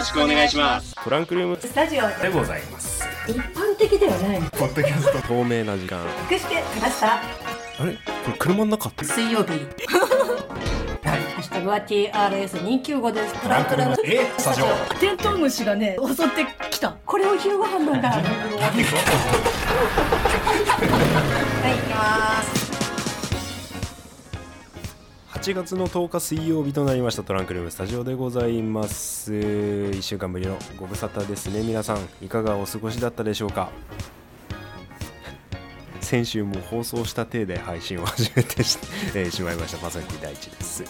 ろしくお願いします。トランクルーム。スタジオでございます。一般的ではない。ポッドキャスト。透明な時間。隠してきましたあれ？これ車の中って？水曜日。はい。ハッシュタグは TRS295 です。トランクルーム。え？スタジオ。テントウムシがね襲ってきた。これを昼ご飯なんだ。はい行きます8月の10日水曜日となりましたトランクルームスタジオでございます。1週間ぶりのご無沙汰ですね。皆さんいかがお過ごしだったでしょうか？先週も放送した体で配信を始めてし,、えーしまいました。まさき大地です。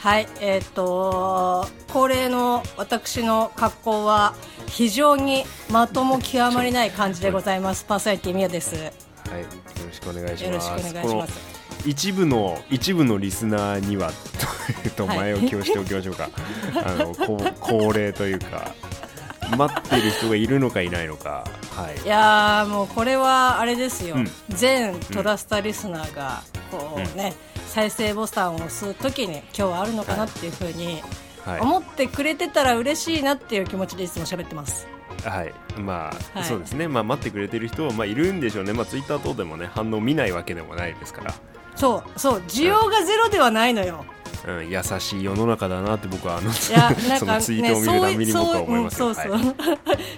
はい、えっ、と恒例の私の格好は非常にまとも極まりない感じでございます。パーソナリティみやです。よはい。よろしくお願いしろしますくお願いします。一部の一部のリスナーにはとはい前置きをしておきましょうか、あのこ恒例というか待っている人がいるのかいないのか。はい。いやーもうこれはあれですよ、うん。全トラスタリスナーがこうね、再生ボタンを押すときに今日はあるのかなっていうふうにはい。思ってくれてたら嬉しいなっていう気持ちでいつも喋ってます。はい、まあ、はい。そうですね、まあ、待ってくれてる人は、まあ、いるんでしょうね、まあ、ツイッター等でもね、反応見ないわけでもないですかそうそう需要がゼロではないのよ。ら、うん、優しい世の中だなって僕はあのいやなん そのかツイートを見るたびに僕は思いますよ。そうそう、はい。うん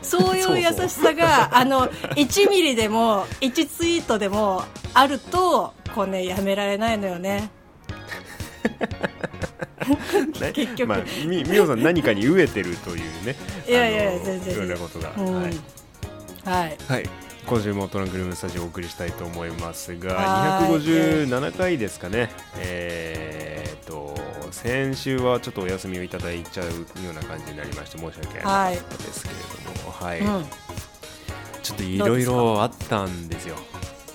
そうそうそういう優しさがあの1ミリでも1ツイートでもあるとこうねやめられないのよね。ね結局。まあ、みみおさん何かに飢えてるというね、いやいや全然。いろんなことが、うん。はい。はい。はい、今週もトランクルームスタジオをお送りしたいと思いますが、はい。257回ですかね、えーっと、先週はちょっとお休みをいただいちゃうような感じになりまして、申し訳なかったですけれども、はい、うん。ちょっといろいろあったんですよ。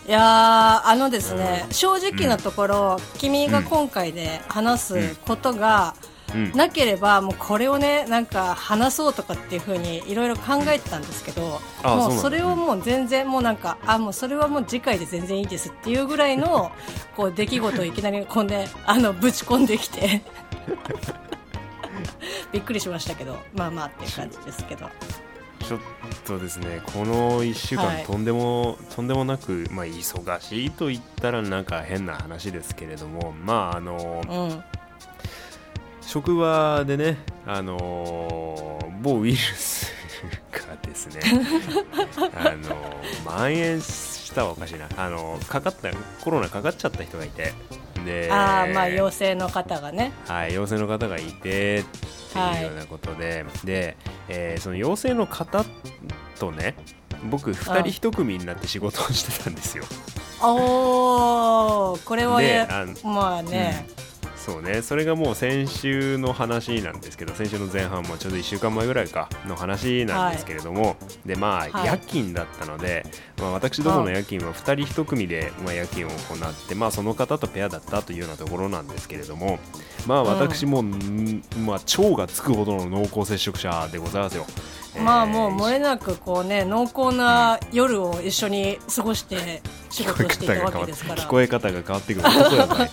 いやーあのですね、うん。正直なところ、君が今回で話すことがうんなければ、もうこれをねなんか話そうとかっていうふうにいろいろ考えてたんですけどもうそれをもう全然もうなんかあもうそれはもう次回で全然いいですっていうぐらいのこう出来事をいきなり こうねあのぶち込んできて。びっくりしましたけどまあまあっていう感じですけど。ちょっとですね、この1週間、はい。とんでもとんでもなく、まあ、忙しいと言ったらなんか変な話ですけれども、まああのうん職場でね、あの某ウイルスがですね、あの蔓延したはおかしいな、あのかかったコロナかかっちゃった人がいて、でああまあ陽性の方がね。はい、陽性の方がいてっていうようなことで、で、えーその陽性の方とね僕2人1組になって仕事をしてたんですよ。おーこれはまあね、そうね。それがもう先週の話なんですけど先週の前半もちょうど1週間前ぐらいかの話なんですけれども、でまあ、はい。夜勤だったので、まあ、私どもの夜勤は2人1組で、まあ、夜勤を行って、まあ、その方とペアだったというようなところなんですけれども。まあ私も、んまあ、腸がつくほどの濃厚接触者でございますよ。まあもうえー漏れなくこうね濃厚な夜を一緒に過ごして仕事をしていたわけですから。聞こえ方が変わってくる。男やばい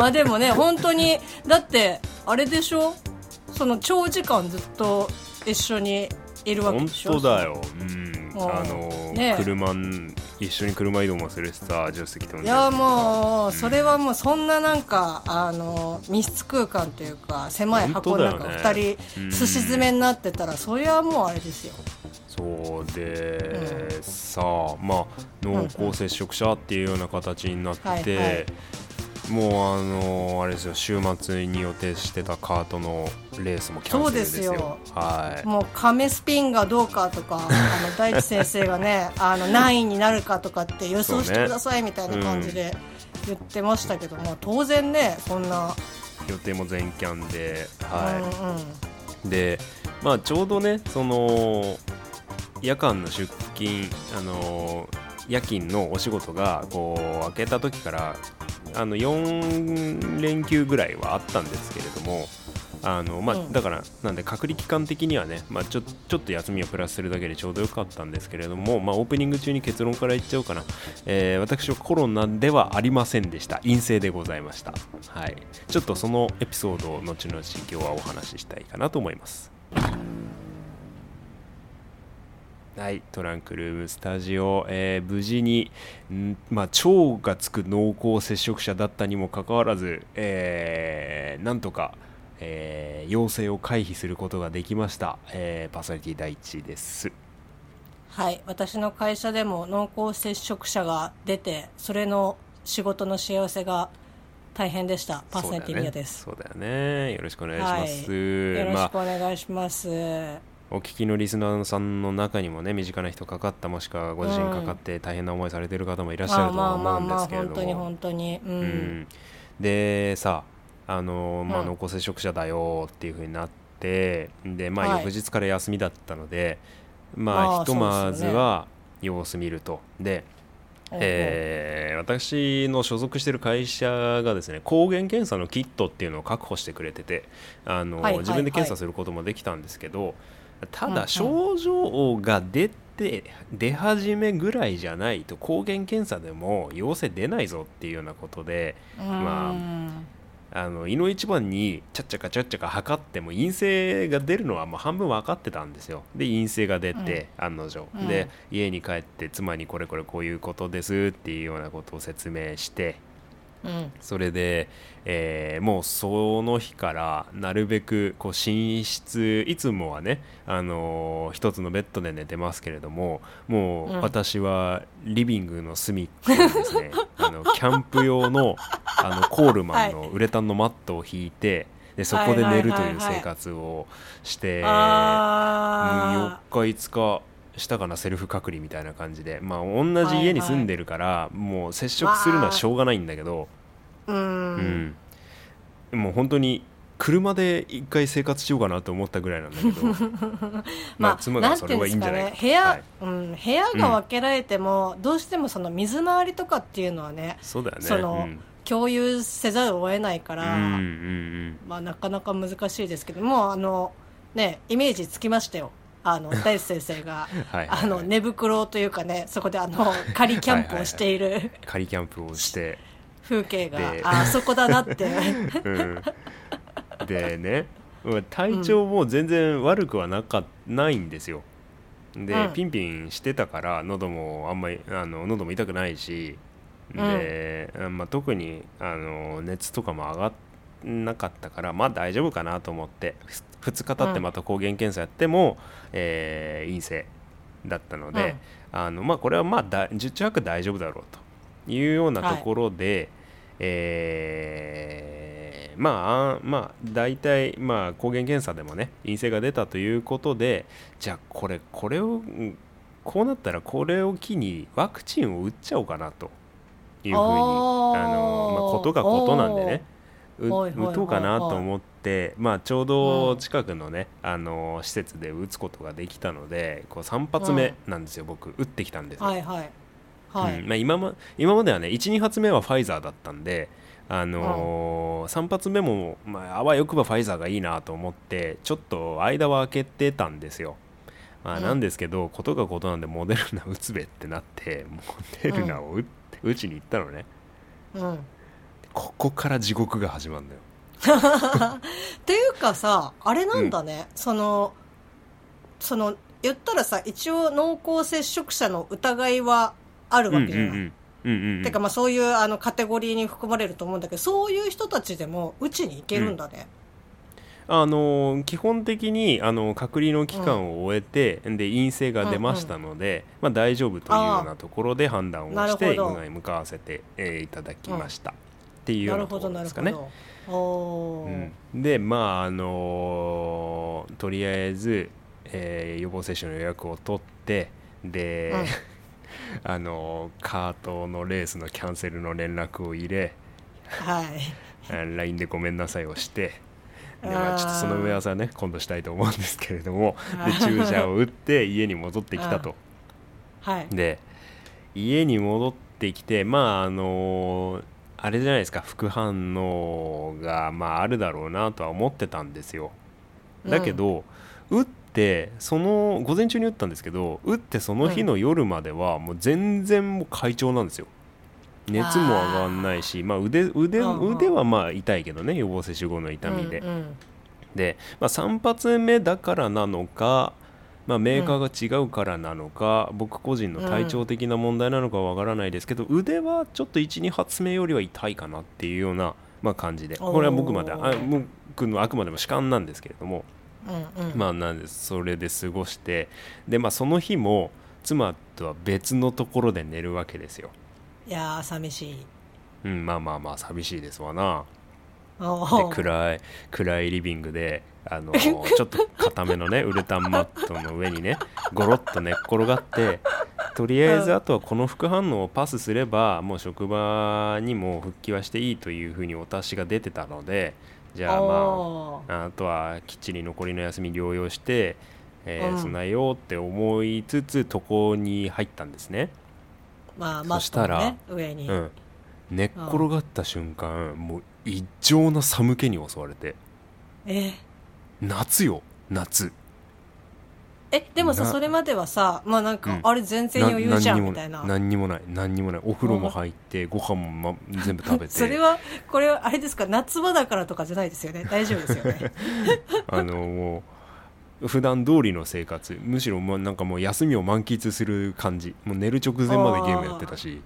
まあでもね本当にだってあれでしょ？その長時間ずっと一緒にいるわけ本でしょ？当だよ、うん、うんあの、ね。車ん一緒に車移動もするしさ助手席ともいやもうそれはもうそんななんかあの密室空間というか狭い箱の中ね。二人すし詰めになってたらそりゃもうあれですよ。そうで、さあまあ濃厚接触者っていうような形になって、はいはいもうあのあれですよ週末に予定してたカートのレースもキャンセルですよ。そうですよ。はい。もう亀スピンがどうかとかあの大地先生がね あの何位になるかとかって予想してくださいみたいな感じで言ってましたけども、当然ねそんな、予定も全キャンで、うんはうん。い、でまあちょうどねその夜間の出勤あの夜勤のお仕事がこう開けた時からあの4連休ぐらいはあったんですけれどもあのまあ、うん。だからなんで隔離期間的にはね、まあ、ちょちょっと休みをプラスするだけでちょうどよかったんですけれども、まあ、オープニング中に結論から言っちゃおうかな、えー私はコロナではありませんでした。陰性でございました、はい、ちょっとそのエピソードを後々今日はお話ししたいかなと思いますはい、トランクルームスタジオ、えー無事に、んまあ、腸がつく濃厚接触者だったにもかかわらず、えーなんとか、えー陽性を回避することができました、えーパーソナリティ第一です。はい私の会社でも濃厚接触者が出てそれの仕事の幸せが大変でしたパーソナリティミヤです、そうだよね。よろしくお願いします。よろしくまあ、お願いします、お聞きのリスナーさんの中にもね、身近な人かかった、もしくはご自身かかって大変な思いされている方もいらっしゃるとは思うんですけれども。本当に本当に。うん、うん、でさあの、まあ、うん濃厚接触者だよっていうふうになってで、まあ、はい。翌日から休みだったので、まあーあひとまずは様子見ると。で、えー私の所属している会社がですね抗原検査のキットっていうのを確保してくれててあの、はいはいはい。自分で検査することもできたんですけどただ症状が出て出始めぐらいじゃないと抗原検査でも陽性出ないぞっていうようなことでまあの胃の一番にちゃっちゃかちゃっちゃか測っても陰性が出るのはもう半分分かってたんですよ。で陰性が出て、案の定、うん。で家に帰って妻にこれこれこういうことですっていうようなことを説明してうん。それで、えーもうその日からなるべくこう寝室いつもはね、あのー一つのベッドで寝てますけれどももうん。う私はリビングの隅っこにですね あのキャンプ用のあのコールマンのウレタンのマットを引いてでそこで寝るという生活をして、あ4日5日したかなセルフ隔離みたいな感じでまあ同じ家に住んでるから、もう接触するのはしょうがないんだけど、ーうん。うん、もう本当に車で一回生活しようかなと思ったぐらいなんだけど まあ妻がそれはいいんじゃないかなんていうんですか。ね部屋、はい。うん、部屋が分けられても、どうしてもその水回りとかっていうのはねそうだよね。そのうん。共有せざるを得ないから、うんうんまあ、なかなか難しいですけどもあの、ね、イメージつきましたよあの 大地先生がはいはいはい。あの寝袋というかねそこであの 仮キャンプをしている。仮キャンプをして、風景がであそこだなって。うん、でねまあ体調も全然悪くはなかないんですよ。で、うん。ピンピンしてたから喉もあんまりあの喉も痛くないし。で、まあ、特にあの熱とかも上がんなかったからまあ大丈夫かなと思って2日経ってまた抗原検査やっても、えー陰性だったので、あのまあ、これはまあだ十中八九大丈夫だろうというようなところで、えーまああまあ大体まあ抗原検査でもね陰性が出たということでじゃあこれこれをうんこうなったらこれを機にワクチンを打っちゃおうかなというふうにあの、まあ、ことがことなんでね打とうかなと思って、まあ、ちょうど近くのね、あの施設で打つことができたのでこう3発目なんですよ、僕。打ってきたんですよ、はいはい。はい、うん。まあ、今ま今まではね12発目はファイザーだったんで、あのー3発目も、まあ、あわよくばファイザーがいいなと思ってちょっと間は空けてたんですよ、まあ、うん。なんですけど、ことがことなんでモデルナ打つべってなってモデルナを打って、打ちに行ったのね。うんここから地獄が始まるんだよ。っていうかさあれなんだね、そのその言ったらさ一応濃厚接触者の疑いはあるわけじゃない、うんうんうんうんうんてかまあそういうあのカテゴリーに含まれると思うんだけどそういう人たちでもうちに行けるんだね、あのー基本的にあの隔離の期間を終えて、で陰性が出ましたので、まあ、大丈夫というようなところで判断をしてほど。今に向かわせて、えーいただきました、っていうよなるうなとこほどなるほろですかね。うん、でまああのーとりあえず、えー予防接種の予約を取ってで、あのーカートのレースのキャンセルの連絡を入れはい。あ LINE でごめんなさいをしてで、まあ、ちょっとその埋め合わせはね今度したいと思うんですけれどもあ でー注射を打って家に戻ってきたと。はい。で家に戻ってきてまああのーあれじゃないですか副反応がまああるだろうなとは思ってたんですよ。だけど、打ってその午前中に打ったんですけど打ってその日の夜まではもう全然もう快調なんですよ。熱も上がんないし、まあ、腕腕うんうん。腕はまあ痛いけどね予防接種後の痛みで、うんうん。で、まあ、3発目だからなのか、まあ、メーカーが違うからなのか、僕個人の体調的な問題なのかはわからないですけど、腕はちょっと12発目よりは痛いかなっていうような、まあ、感じで。これは僕まであ僕のあくまでも主観なんですけれども、うんうん。まあなんですそれで過ごして。で、まあ、その日も妻とは別のところで寝るわけですよ。いやー寂しい。うん、まあまあまあ寂しいですわな。おでー暗い暗いリビングであのちょっと固めのね ウレタンマットの上にねゴロッと寝っ転がってとりあえずあとはこの副反応をパスすればもう職場にも復帰はしていいというふうにお達しが出てたのでじゃあまああとはきっちり残りの休み療養して、えーうん。備えようって思いつつ床に入ったんですね。まあそしたらね上に、うん、寝っ転がった瞬間もう異常な寒気に襲われて。え夏よ夏。えでもさなそれまではさまあなんか、うん。あれ全然余裕じゃんみたいな。何にもない何にもない。お風呂も入ってご飯も、ま、全部食べて。それはこれはあれですか夏場だからとかじゃないですよね。大丈夫ですよね。あのもう普段通りの生活。むしろまなんかもう休みを満喫する感じ。もう寝る直前までゲームやってたし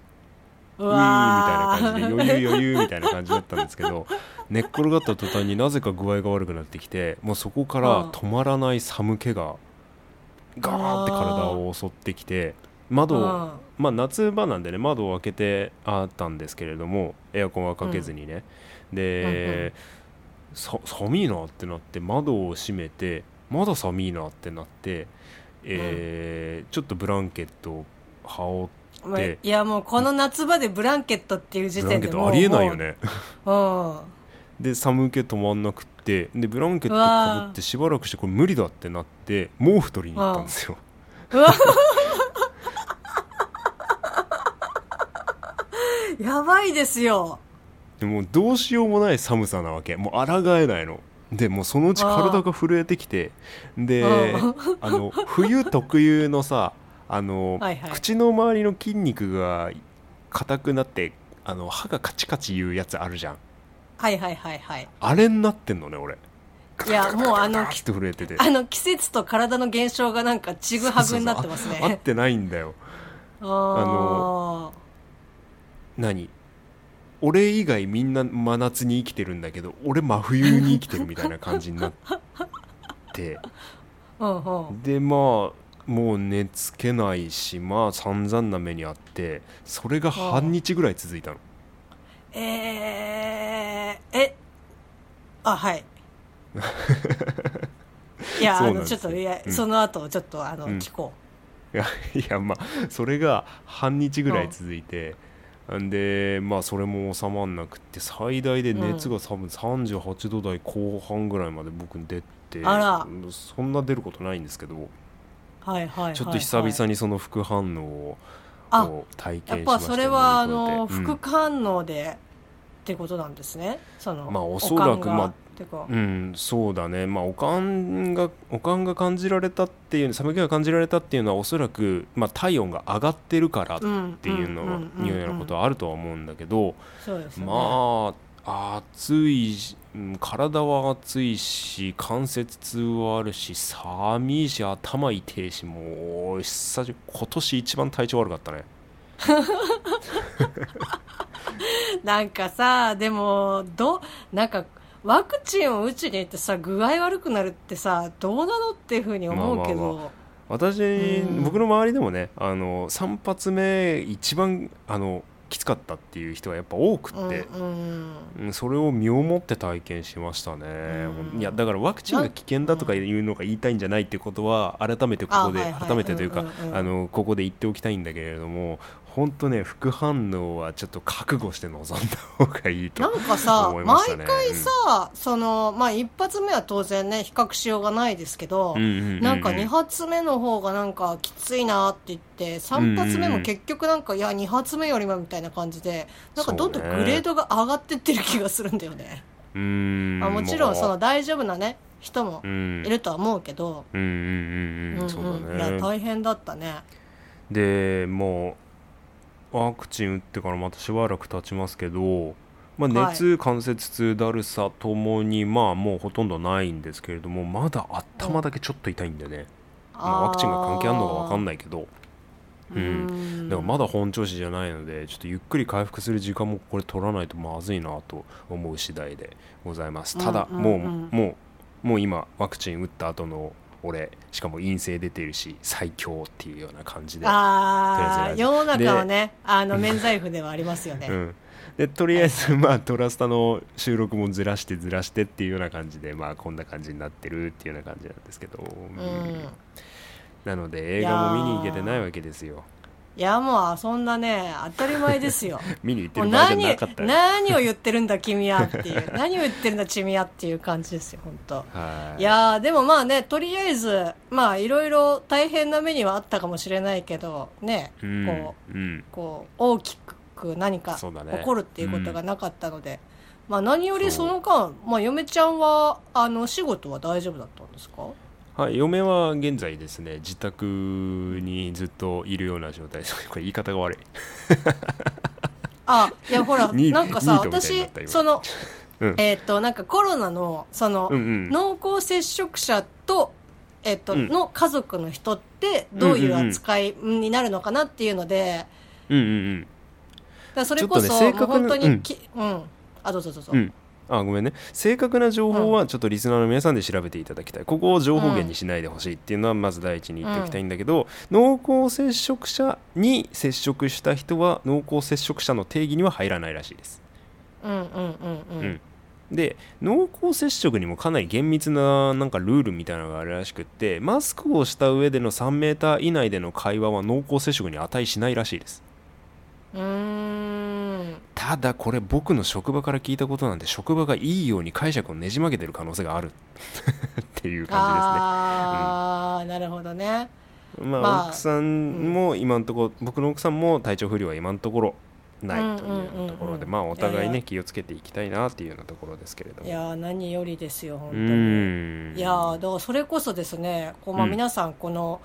うみた いなわ感じで余裕余裕みたいな感じだったんですけど寝っ転がった途端になぜか具合が悪くなってきてもうそこから止まらない寒気がガーって体を襲ってきて窓をまあ夏場なんでね窓を開けてあったんですけれどもエアコンはかけずにね、で、さ寒いなってなって窓を閉めてまだ寒いなってなって、えーちょっとブランケットを羽織っまあで。いやもうこの夏場でブランケットっていう時点でありえないよね。もで寒気止まんなくってでブランケットかぶってしばらくしてこれ無理だってなって毛布取りに行ったんですよ。ううわやばいですよ。でもうどうしようもない寒さなわけ。もう抗えないの。でもうそのうち体が震えてきてでうん。あの冬特有のさあの、はいはい。口の周りの筋肉が硬くなってあの歯がカチカチ言うやつあるじゃん。はいはいはいはい。あれになってんのね俺。いやもうあのあの季節と体の現象がなんかちぐはぐになってますそうそうそうあ合っねてないんだよ。あの何？俺以外みんな真夏に生きてるんだけど俺真冬に生きてるみたいな感じになって。でまあもう寝つけないしまあ散々な目にあってそれが半日ぐらい続いたの。えー、えあはい。いやあのちょっといや、うん。その後ちょっとあの、うん。聞こいやいやまあそれが半日ぐらい続いて、んでまあそれも収まんなくって最大で熱が多分38度台後半ぐらいまで僕出てあら。そんな出ることないんですけど。うはいはいちょっと久々にその副反応あを体やっ験しましたぱそれはあの、副反応でってことなんですね？そのまあおそらくまあうん、うんそうだね。まあおかんがおかんが感じられたっていう寒気が感じられたっていうのはおそらく、まあ、体温が上がってるからっっていうのいうようなことはあるとは思うんだけど、まあ暑いし、うん体は暑いし関節痛はあるし寒いし頭痛いしもう久し今年一番体調悪かったね。なんかさでもどなんかワクチンを打ちに行ってさ具合悪くなるってさどうなのっていうふうに思うけど、まあまあ私、うん。僕の周りでもねあの3発目一番あのきつかったっていう人がやっぱ多くって、うんそれを身をもって体験しましたね、うん。いやだからワクチンが危険だとかいうのが言いたいんじゃないってことは改めてここで改めてというかあのここで言っておきたいんだけれども本当ね副反応はちょっと覚悟して臨んだ方がいいとなんかさ、毎回さ、そのまあ一発目は当然ね比較しようがないですけど、うんうんうんうん。なんか2発目の方がなんかきついなって言って3発目も結局なんかいや2発目よりもみたいな感じでなんかどんどんグレードが上がってってる気がするんだよね。あ、もちろんそのう大丈夫なね人もうん。いるとは思うけど、うんうんうんうん。そういやだね。大変だったね。でもうワクチン打ってからまたしばらく経ちますけど、まあ、はい。熱、関節痛だるさともにまあもうほとんどないんですけれどもまだ頭だけちょっと痛いんでね、まあ、ワクチンが関係あるのか分かんないけど。ううん。だからまだ本調子じゃないのでちょっとゆっくり回復する時間もこれ取らないとまずいなと思う次第でございます。ただ、うんうんもううん。もうもう今ワクチン打った後の俺しかも陰性出てるし最強っていうような感じで。ああ世の中はねあの免罪符ではありますよね、うん、でとりあえず、まあ、トラスタの収録もずらしてずらしてっていうような感じで、まあ、こんな感じになってるっていうような感じなんですけど、うん。うん。なので映画も見に行けてないわけですよいやもうそんなね当たり前ですよ。見に行ってる場合じゃ何なかったよ。何を言ってるんだ君はっていう 何を言ってるんだ君はっていう感じですよ本当。はい。いやーでもまあねとりあえずまあいろいろ大変な目にはあったかもしれないけどね、うんこううん。こう大きく何か起こるっていうことがなかったので、まあ何よりその間、まあ、嫁ちゃんはあの仕事は大丈夫だったんですか？はい、嫁は現在ですね自宅にずっといるような状態。で すこれ言い方が悪い。あいやほら なんかさ私その、うん。えっ、となんかコロナのその、うんうん。濃厚接触者とえっとうん。の家族の人ってどういう扱いになるのかなっていうので、うんうんうん。だそれこそ、ね本当にき、うん、あどうぞどうぞ、うんあごめんね。正確な情報はちょっとリスナーの皆さんで調べていただきたい、ここを情報源にしないでほしいっていうのはまず第一に言っておきたいんだけど、濃厚接触者に接触した人は濃厚接触者の定義には入らないらしいです、うんうんうんうん、うん。で濃厚接触にもかなり厳密ななんかルールみたいなのがあるらしくってマスクをした上での3メーター以内での会話は濃厚接触に値しないらしいですただこれ僕の職場から聞いたことなんで職場がいいように解釈をねじ曲げてる可能性がある。っていう感ああ、なるほどね。じですねまあ、まあ奥さんも今のところ僕の奥さんも体調不良は今のところないというところで、うんうんうんうん。まあお互いね気をつけていきたいなっていうようなところですけれども。いやー何よりですよ本う当に。いやーだからそれこそですねこう、まあ、うん。皆さんこの、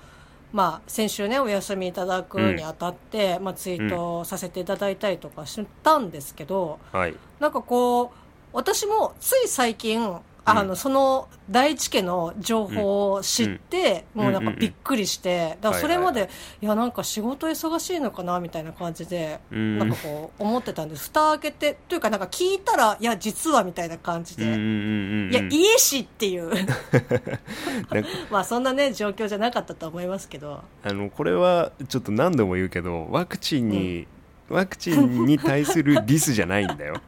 まあ、先週ねお休みいただくにあたって、まあ、ツイートさせていただいたりとかしたんですけど、はい。なんかこう私もつい最近あの、その第一家の情報を知って、うん。もうなんかびっくりして、だからそれまで、はいいやなんか仕事忙しいのかなみたいな感じで、うん。なんかこう思ってたんです。蓋開けてというかなんか聞いたらいや実はみたいな感じで、うんうんうんうんいや家しっていう。まあそんなね状況じゃなかったと思いますけど。あのこれはちょっと何度も言うけどワクチンに、ワクチンに対するディスじゃないんだよ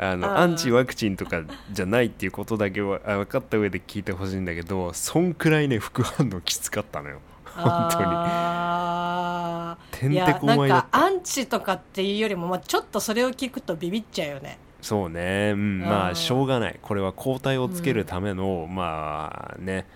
あのアンチワクチンとかじゃないっていうことだけはあ分かった上で聞いてほしいんだけどそんくらいね副反応きつかったのよ。本当に。あーてんてこまいだった。かアンチとかっていうよりも、まあ、ちょっとそれを聞くとビビっちゃうよね。そうね、うん、まうん。あしょうがない。これは抗体をつけるための、まあね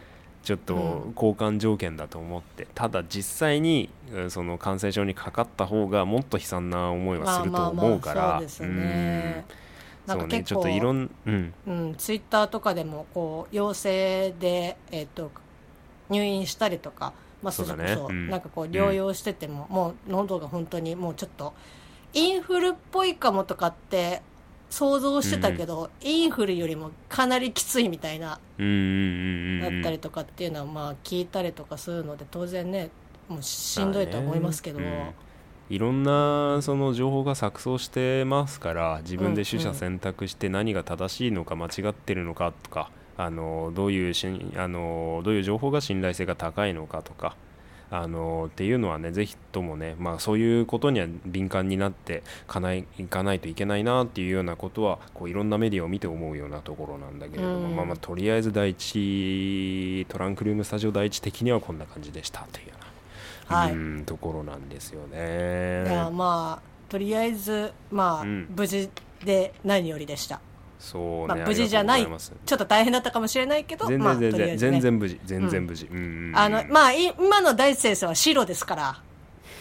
ちょっとうん。交換条件だと思って、ただ実際にうんその感染症にかかった方がもっと悲惨な思いはすると思うから。まあまあまあそうですね。うんなんか結構っといろんうん。うん、ツイッターとかでもこう陽性で、えっと入院したりとか、まあ、それこそ、だねうん。なんかこう療養してても、もう喉が本当にもうちょっとインフルっぽいかもとかって想像してたけど、インフルよりもかなりきついみたいなうんうんうんうんだったりとかっていうのはまあ聞いたりとかするので当然ねもうしんどいとは思いますけど、まあね。うんいろんなその情報が錯綜してますから自分で取捨選択して何が正しいのか間違ってるのかとかあのどういうしんあのどういう情報が信頼性が高いのかとかあのっていうのはねぜひともね、まあ、そういうことには敏感になってかないいかないといけないなっていうようなことはこういろんなメディアを見て思うようなところなんだけれども、うん。まあまあとりあえず第一トランクルームスタジオ第一的にはこんな感じでした。というはい、うんところなんですよいねやまあとりあえずまあ、うん。無事で何よりでした、そうね、まあ、無事じゃないちょっと大変だったかもしれないけど全まあ、然全然、とりあね。全然無事全然無事、うんあのまあい今の大地先生は白ですから。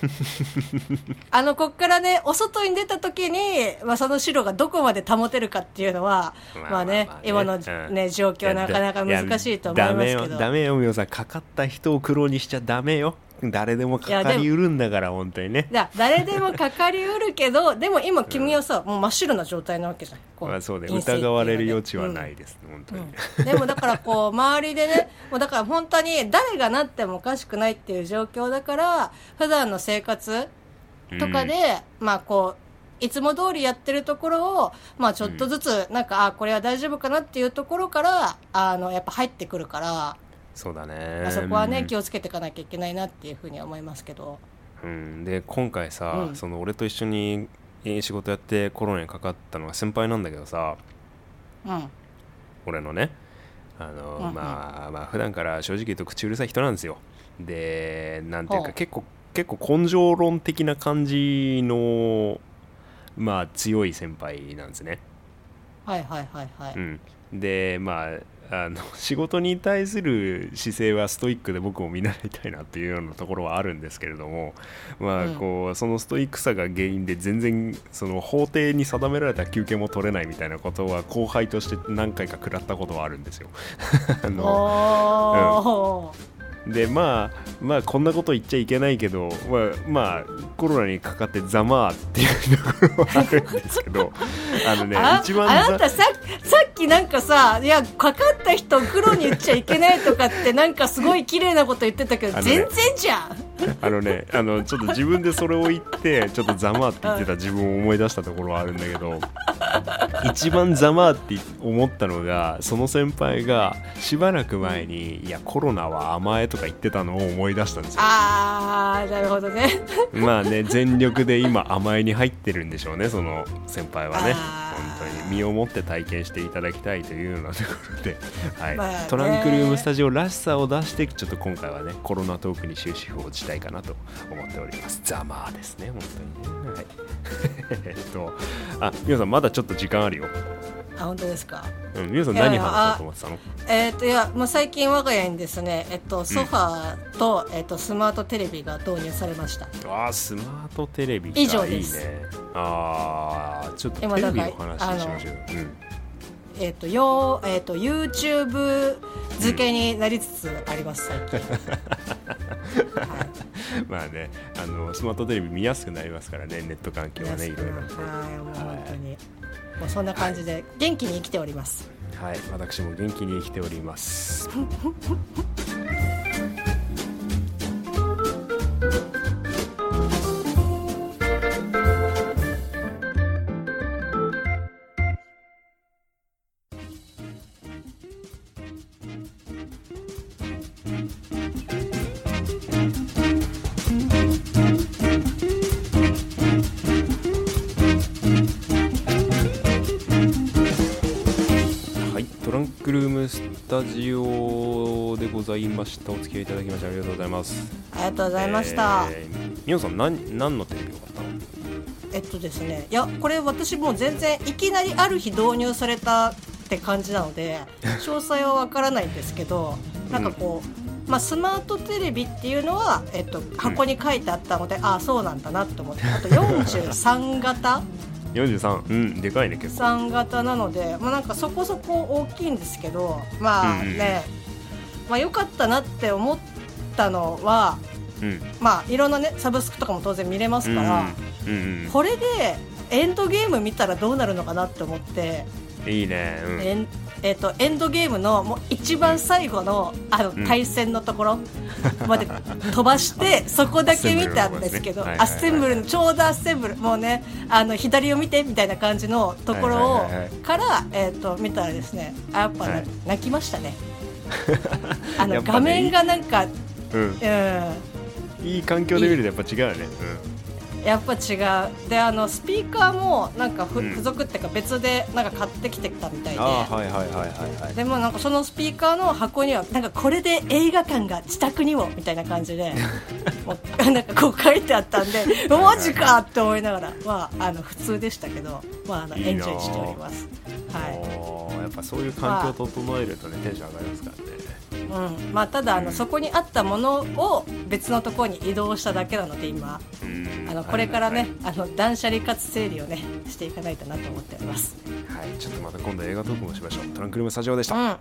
あのこっからねお外に出た時に、まあ、その白がどこまで保てるかっていうのはまあまあねね。今の、うん。ね状況なかなか難しいと思いますけど。やダメよダメよみおさん。かかった人を苦労にしちゃダメよ誰でもかかりうるんだから本当にね。いや誰でもかかりうるけどでも今君はさ、もう真っ白な状態なわけじゃん。こまあそうで。疑われる余地はないです、本当に、うん。でもだからこう周りでねもうだから本当に誰がなってもおかしくないっていう状況だから普段の生活とかで、まあこういつも通りやってるところを、まあちょっとずつ、なんか、あ、これは大丈夫かなっていうところから、あの、やっぱ入ってくるから、そうだね。まあそこはね、うん。気をつけていかなきゃいけないなっていうふうには思いますけど。うん、で今回さ、うん。その俺と一緒にえー仕事やってコロナにかかったのが先輩なんだけどさ。うん。俺のね。あの、うんうん。まあまあ普段から正直言うと口うるさい人なんですよ。でなんていうか結構結構根性論的な感じのまあ強い先輩なんですね。はいはいはいはい。うん、でまああの 仕事に対する姿勢はストイックで僕も見習いたいなというようなところはあるんですけれどもまあうんそのストイックさが原因で全然その法廷に定められた休憩も取れないみたいなことは後輩として何回か食らったことはあるんですよ。あの。でまあまあこんなこと言っちゃいけないけど、まあ、まあコロナにかかってざまあっていうところはあるんですけど あのねあ一番ざあなたささっきなんかさいやかかった人を黒に言っちゃいけないとかってなんかすごい綺麗なこと言ってたけど、ね全然じゃんあのね、あのちょっと自分でそれを言って、ちょっとざまあって言ってた自分を思い出したところはあるんだけど、一番ざまあって思ったのが、その先輩がしばらく前に、いや、コロナは甘えとか言ってたのを思い出したんですよ。あーなるほどね。まあね、全力で今、甘えに入ってるんでしょうね、その先輩はね。本当に。身をもって体験していただきたいというようなところで、はい。まあね。トランクルームスタジオらしさを出して、ちょっと今回はね、コロナトークに終止符を打ちたいかなと思っております。ざまあですね、本当にね。はい、えっと、あ、皆さん、まだちょっと時間あるよ。あ本当ですか？うん、皆さん、何や話そうと思ってたの？えっ、といやもう最近我が家にですねえっとソファーと、えっとスマートテレビが導入されましたあースマートテレビか以上ですいいね。あーちょっとテ今レビの話しましょう。うんえっ、とよえっ、と YouTube 付けになりつつあります最近、はい。まあねあのスマートテレビ見やすくなりますからねネット環境はねいろいろはいもう本当に、もうそんな感じで元気に生きております。はい。私も元気に生きております タジオでございました。お付き合いいただきましてありがとうございます。ありがとうございました、えーみおさん何何のテレビを買ったの？えっとですね。いやこれ私もう全然いきなりある日導入されたって感じなので 詳細はわからないんですけどなんかこう、まあ、スマートテレビっていうのは、えっと、箱に書いてあったので、ああそうなんだなって思ってあと43型43うんでかいね結構。3型なので、まあ、なんかそこそこ大きいんですけどまあうんうんね、まあ良かったなって思ったのはうん。まあいろんなねサブスクとかも当然見れますから、うんうんこれでエンドゲーム見たらどうなるのかなって思って、うんいいねうん。エンえー、とエンドゲームのもう一番最後のあのん。対戦のところ まで飛ばしてそこだけ見たんですけどアアッセンブルのちょうどアッセンブルもうねあの左を見てみたいな感じのところをから、えー、と見たらですねあやっぱな、はい。泣きましたね。あの、画面がなんか、うん。うん、いい環境で見るとやっぱ違うよねやっぱ違う。であのスピーカーもなんか付属っていうか別でなんか買ってきてたみたいで。ああはいはいはいはいはい。でもなんかそのスピーカーの箱にはなんかこれで映画館が自宅にもみたいな感じで もうなんかこう書いてあったんで マジかって思いながらまああの普通でしたけどまああのエンジョイしております。はい。やっぱそういう環境を整えるとねテンション上がりますからねうん。まあ、ただあのそこにあったものを別のところに移動しただけなので今。うん。あのこれからね、はいあの断捨離かつ整理をねしていかないとなと思っております。はい。はいちょっとまた今度映画トークもしましょう。トランクルームスタジオでした。うん